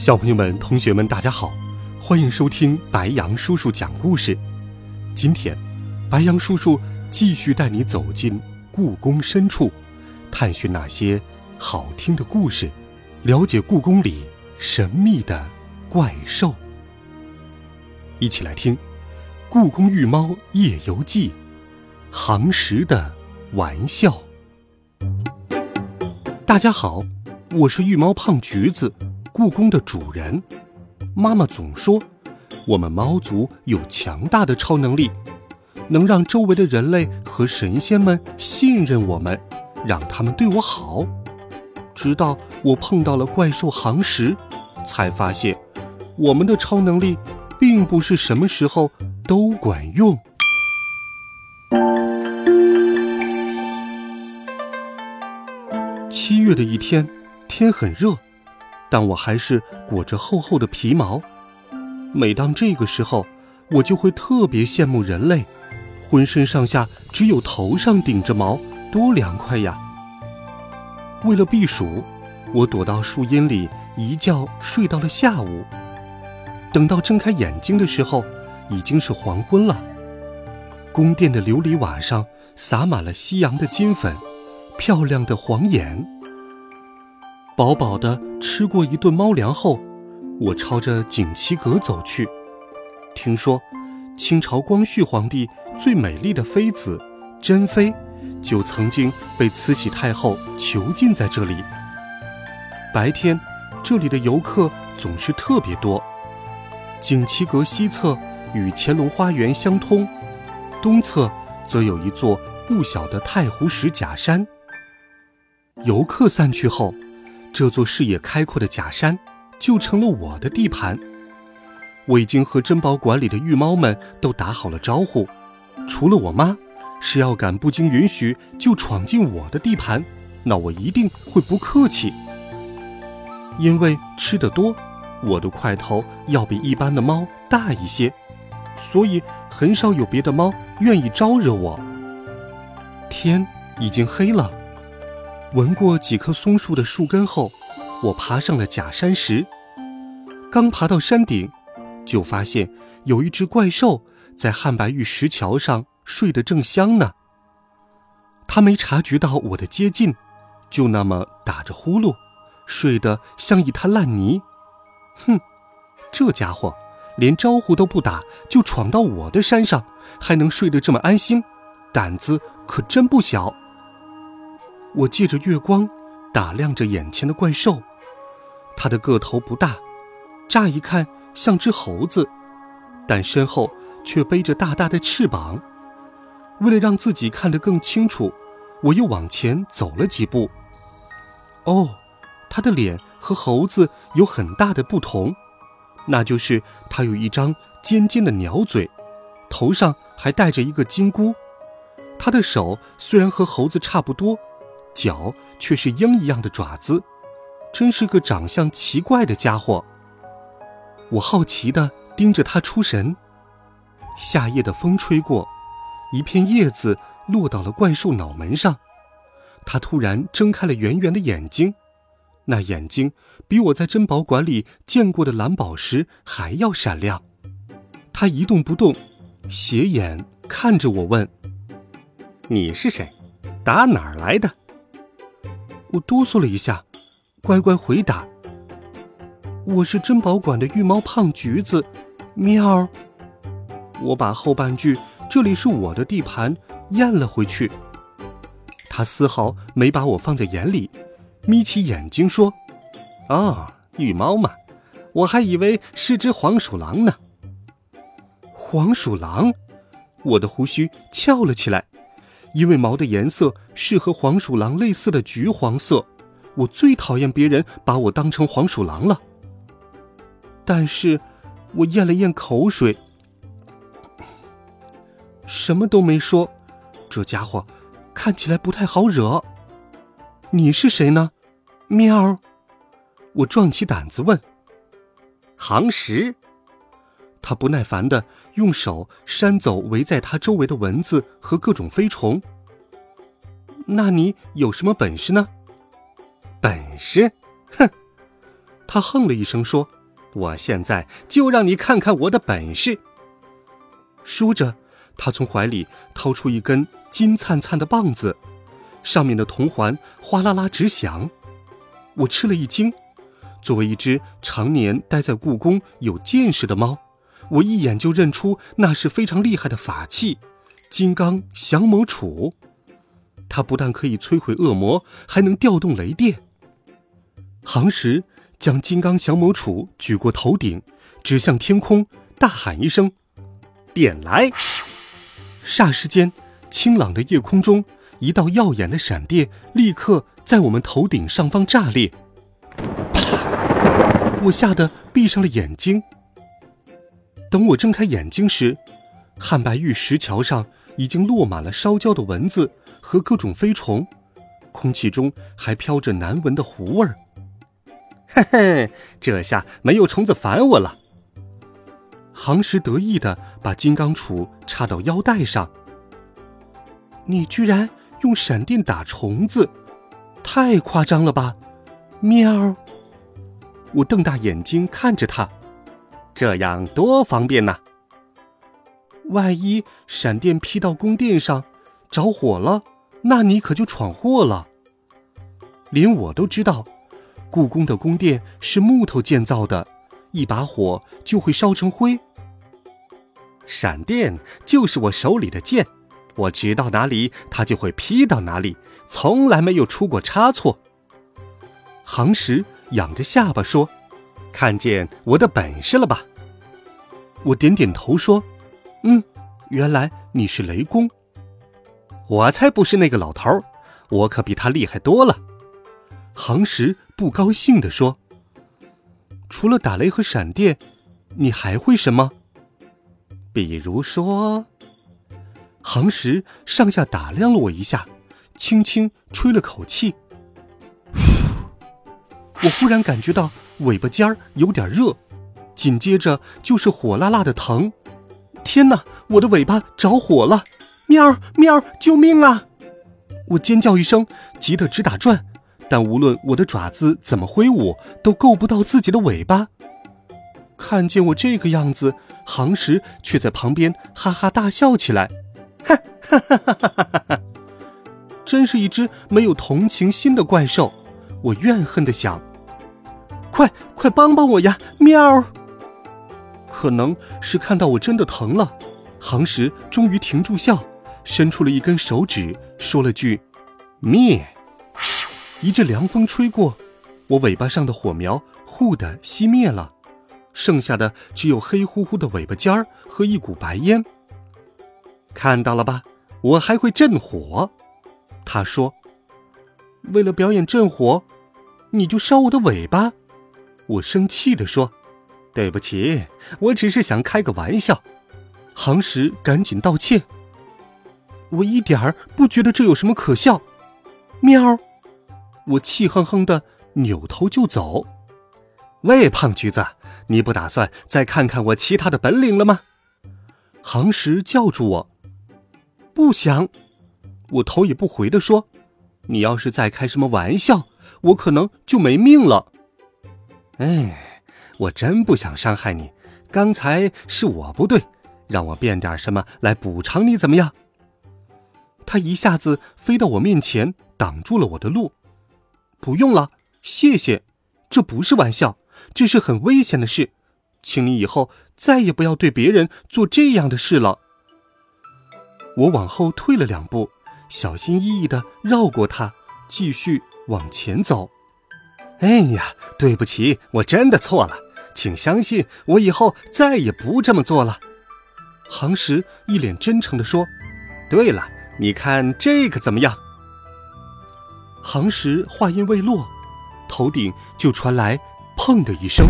小朋友们、同学们，大家好，欢迎收听白羊叔叔讲故事。今天，白羊叔叔继续带你走进故宫深处，探寻那些好听的故事，了解故宫里神秘的怪兽。一起来听《故宫御猫夜游记》，行时的玩笑。大家好，我是御猫胖橘子。故宫的主人，妈妈总说，我们猫族有强大的超能力，能让周围的人类和神仙们信任我们，让他们对我好。直到我碰到了怪兽行时，才发现，我们的超能力并不是什么时候都管用。七月的一天，天很热。但我还是裹着厚厚的皮毛。每当这个时候，我就会特别羡慕人类，浑身上下只有头上顶着毛，多凉快呀！为了避暑，我躲到树荫里，一觉睡到了下午。等到睁开眼睛的时候，已经是黄昏了。宫殿的琉璃瓦上洒满了夕阳的金粉，漂亮的黄眼。饱饱的吃过一顿猫粮后，我朝着景祺阁走去。听说，清朝光绪皇帝最美丽的妃子珍妃，就曾经被慈禧太后囚禁在这里。白天，这里的游客总是特别多。景祺阁西侧与乾隆花园相通，东侧则有一座不小的太湖石假山。游客散去后。这座视野开阔的假山，就成了我的地盘。我已经和珍宝馆里的御猫们都打好了招呼，除了我妈，谁要敢不经允许就闯进我的地盘，那我一定会不客气。因为吃得多，我的块头要比一般的猫大一些，所以很少有别的猫愿意招惹我。天已经黑了。闻过几棵松树的树根后，我爬上了假山石。刚爬到山顶，就发现有一只怪兽在汉白玉石桥上睡得正香呢。它没察觉到我的接近，就那么打着呼噜，睡得像一滩烂泥。哼，这家伙连招呼都不打就闯到我的山上，还能睡得这么安心，胆子可真不小。我借着月光打量着眼前的怪兽，它的个头不大，乍一看像只猴子，但身后却背着大大的翅膀。为了让自己看得更清楚，我又往前走了几步。哦，它的脸和猴子有很大的不同，那就是它有一张尖尖的鸟嘴，头上还戴着一个金箍。它的手虽然和猴子差不多。脚却是鹰一样的爪子，真是个长相奇怪的家伙。我好奇地盯着它出神。夏夜的风吹过，一片叶子落到了怪兽脑门上，它突然睁开了圆圆的眼睛，那眼睛比我在珍宝馆里见过的蓝宝石还要闪亮。它一动不动，斜眼看着我问：“你是谁？打哪儿来的？”我哆嗦了一下，乖乖回答：“我是珍宝馆的御猫胖橘子，喵。”我把后半句“这里是我的地盘”咽了回去。他丝毫没把我放在眼里，眯起眼睛说：“哦，御猫嘛，我还以为是只黄鼠狼呢。”黄鼠狼，我的胡须翘了起来。因为毛的颜色是和黄鼠狼类似的橘黄色，我最讨厌别人把我当成黄鼠狼了。但是我咽了咽口水，什么都没说。这家伙看起来不太好惹。你是谁呢？喵！我壮起胆子问。行石。他不耐烦的用手扇走围在他周围的蚊子和各种飞虫。那你有什么本事呢？本事？哼！他哼了一声说：“我现在就让你看看我的本事。”说着，他从怀里掏出一根金灿灿的棒子，上面的铜环哗啦啦直响。我吃了一惊。作为一只常年待在故宫、有见识的猫，我一眼就认出那是非常厉害的法器——金刚降魔杵。它不但可以摧毁恶魔，还能调动雷电。行时将金刚降魔杵举过头顶，指向天空，大喊一声：“点来！”霎时间，清朗的夜空中，一道耀眼的闪电立刻在我们头顶上方炸裂。我吓得闭上了眼睛。等我睁开眼睛时，汉白玉石桥上已经落满了烧焦的蚊子和各种飞虫，空气中还飘着难闻的糊味儿。嘿嘿，这下没有虫子烦我了。行时得意的把金刚杵插到腰带上。你居然用闪电打虫子，太夸张了吧？喵。我瞪大眼睛看着他，这样多方便呐！万一闪电劈到宫殿上，着火了，那你可就闯祸了。连我都知道，故宫的宫殿是木头建造的，一把火就会烧成灰。闪电就是我手里的剑，我指到哪里，它就会劈到哪里，从来没有出过差错。行时。仰着下巴说：“看见我的本事了吧？”我点点头说：“嗯，原来你是雷公。”我才不是那个老头儿，我可比他厉害多了。行时不高兴地说：“除了打雷和闪电，你还会什么？比如说……”行时上下打量了我一下，轻轻吹了口气。我忽然感觉到尾巴尖儿有点热，紧接着就是火辣辣的疼。天哪，我的尾巴着火了！喵儿喵儿，救命啊！我尖叫一声，急得直打转，但无论我的爪子怎么挥舞，都够不到自己的尾巴。看见我这个样子，行时却在旁边哈哈大笑起来，哈哈哈哈哈哈哈！真是一只没有同情心的怪兽！我怨恨的想。快快帮帮我呀！喵。可能是看到我真的疼了，行时终于停住笑，伸出了一根手指，说了句：“灭。”一阵凉风吹过，我尾巴上的火苗忽的熄灭了，剩下的只有黑乎乎的尾巴尖儿和一股白烟。看到了吧，我还会震火。他说：“为了表演震火，你就烧我的尾巴。”我生气地说：“对不起，我只是想开个玩笑。”行时赶紧道歉：“我一点儿不觉得这有什么可笑。”喵！我气哼哼的扭头就走。喂，胖橘子，你不打算再看看我其他的本领了吗？行时叫住我：“不想。”我头也不回的说：“你要是再开什么玩笑，我可能就没命了。”哎，我真不想伤害你。刚才是我不对，让我变点什么来补偿你，怎么样？他一下子飞到我面前，挡住了我的路。不用了，谢谢。这不是玩笑，这是很危险的事，请你以后再也不要对别人做这样的事了。我往后退了两步，小心翼翼的绕过他，继续往前走。哎呀，对不起，我真的错了，请相信我，以后再也不这么做了。行时一脸真诚地说：“对了，你看这个怎么样？”行时话音未落，头顶就传来“砰”的一声，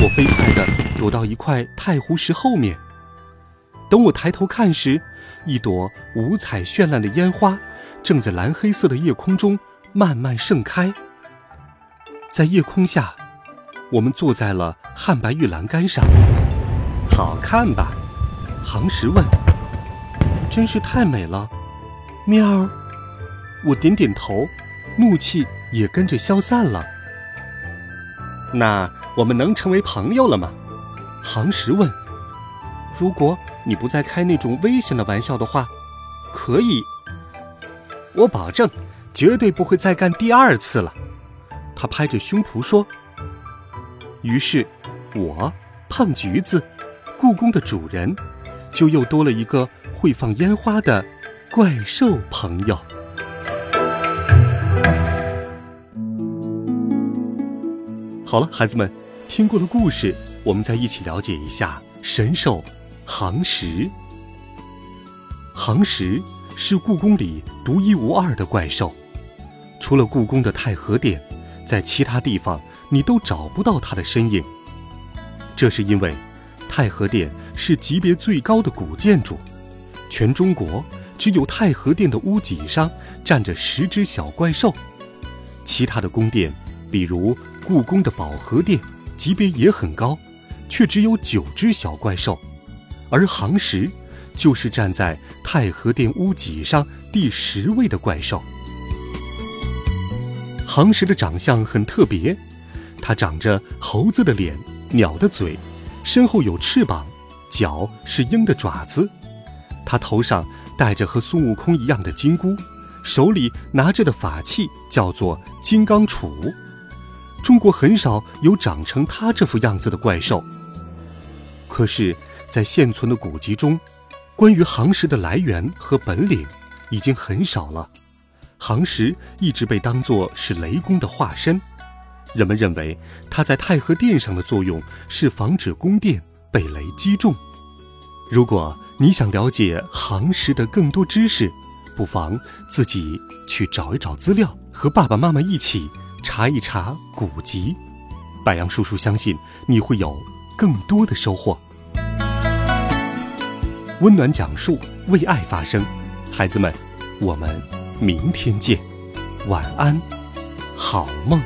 我飞快地躲到一块太湖石后面。等我抬头看时，一朵五彩绚烂的烟花正在蓝黑色的夜空中慢慢盛开。在夜空下，我们坐在了汉白玉栏杆上。好看吧？杭石问。真是太美了。喵。我点点头，怒气也跟着消散了。那我们能成为朋友了吗？杭石问。如果你不再开那种危险的玩笑的话，可以。我保证，绝对不会再干第二次了。他拍着胸脯说。于是，我胖橘子，故宫的主人，就又多了一个会放烟花的怪兽朋友。好了，孩子们，听过了故事，我们再一起了解一下神兽杭石。杭石是故宫里独一无二的怪兽，除了故宫的太和殿，在其他地方你都找不到它的身影。这是因为太和殿是级别最高的古建筑，全中国只有太和殿的屋脊上站着十只小怪兽，其他的宫殿，比如。故宫的保和殿级别也很高，却只有九只小怪兽，而杭石就是站在太和殿屋脊上第十位的怪兽。行石的长相很特别，它长着猴子的脸、鸟的嘴，身后有翅膀，脚是鹰的爪子。它头上戴着和孙悟空一样的金箍，手里拿着的法器叫做金刚杵。中国很少有长成它这副样子的怪兽。可是，在现存的古籍中，关于行石的来源和本领已经很少了。杭石一直被当作是雷公的化身，人们认为它在太和殿上的作用是防止宫殿被雷击中。如果你想了解杭石的更多知识，不妨自己去找一找资料，和爸爸妈妈一起。查一查古籍，白杨叔叔相信你会有更多的收获。温暖讲述，为爱发声，孩子们，我们明天见，晚安，好梦。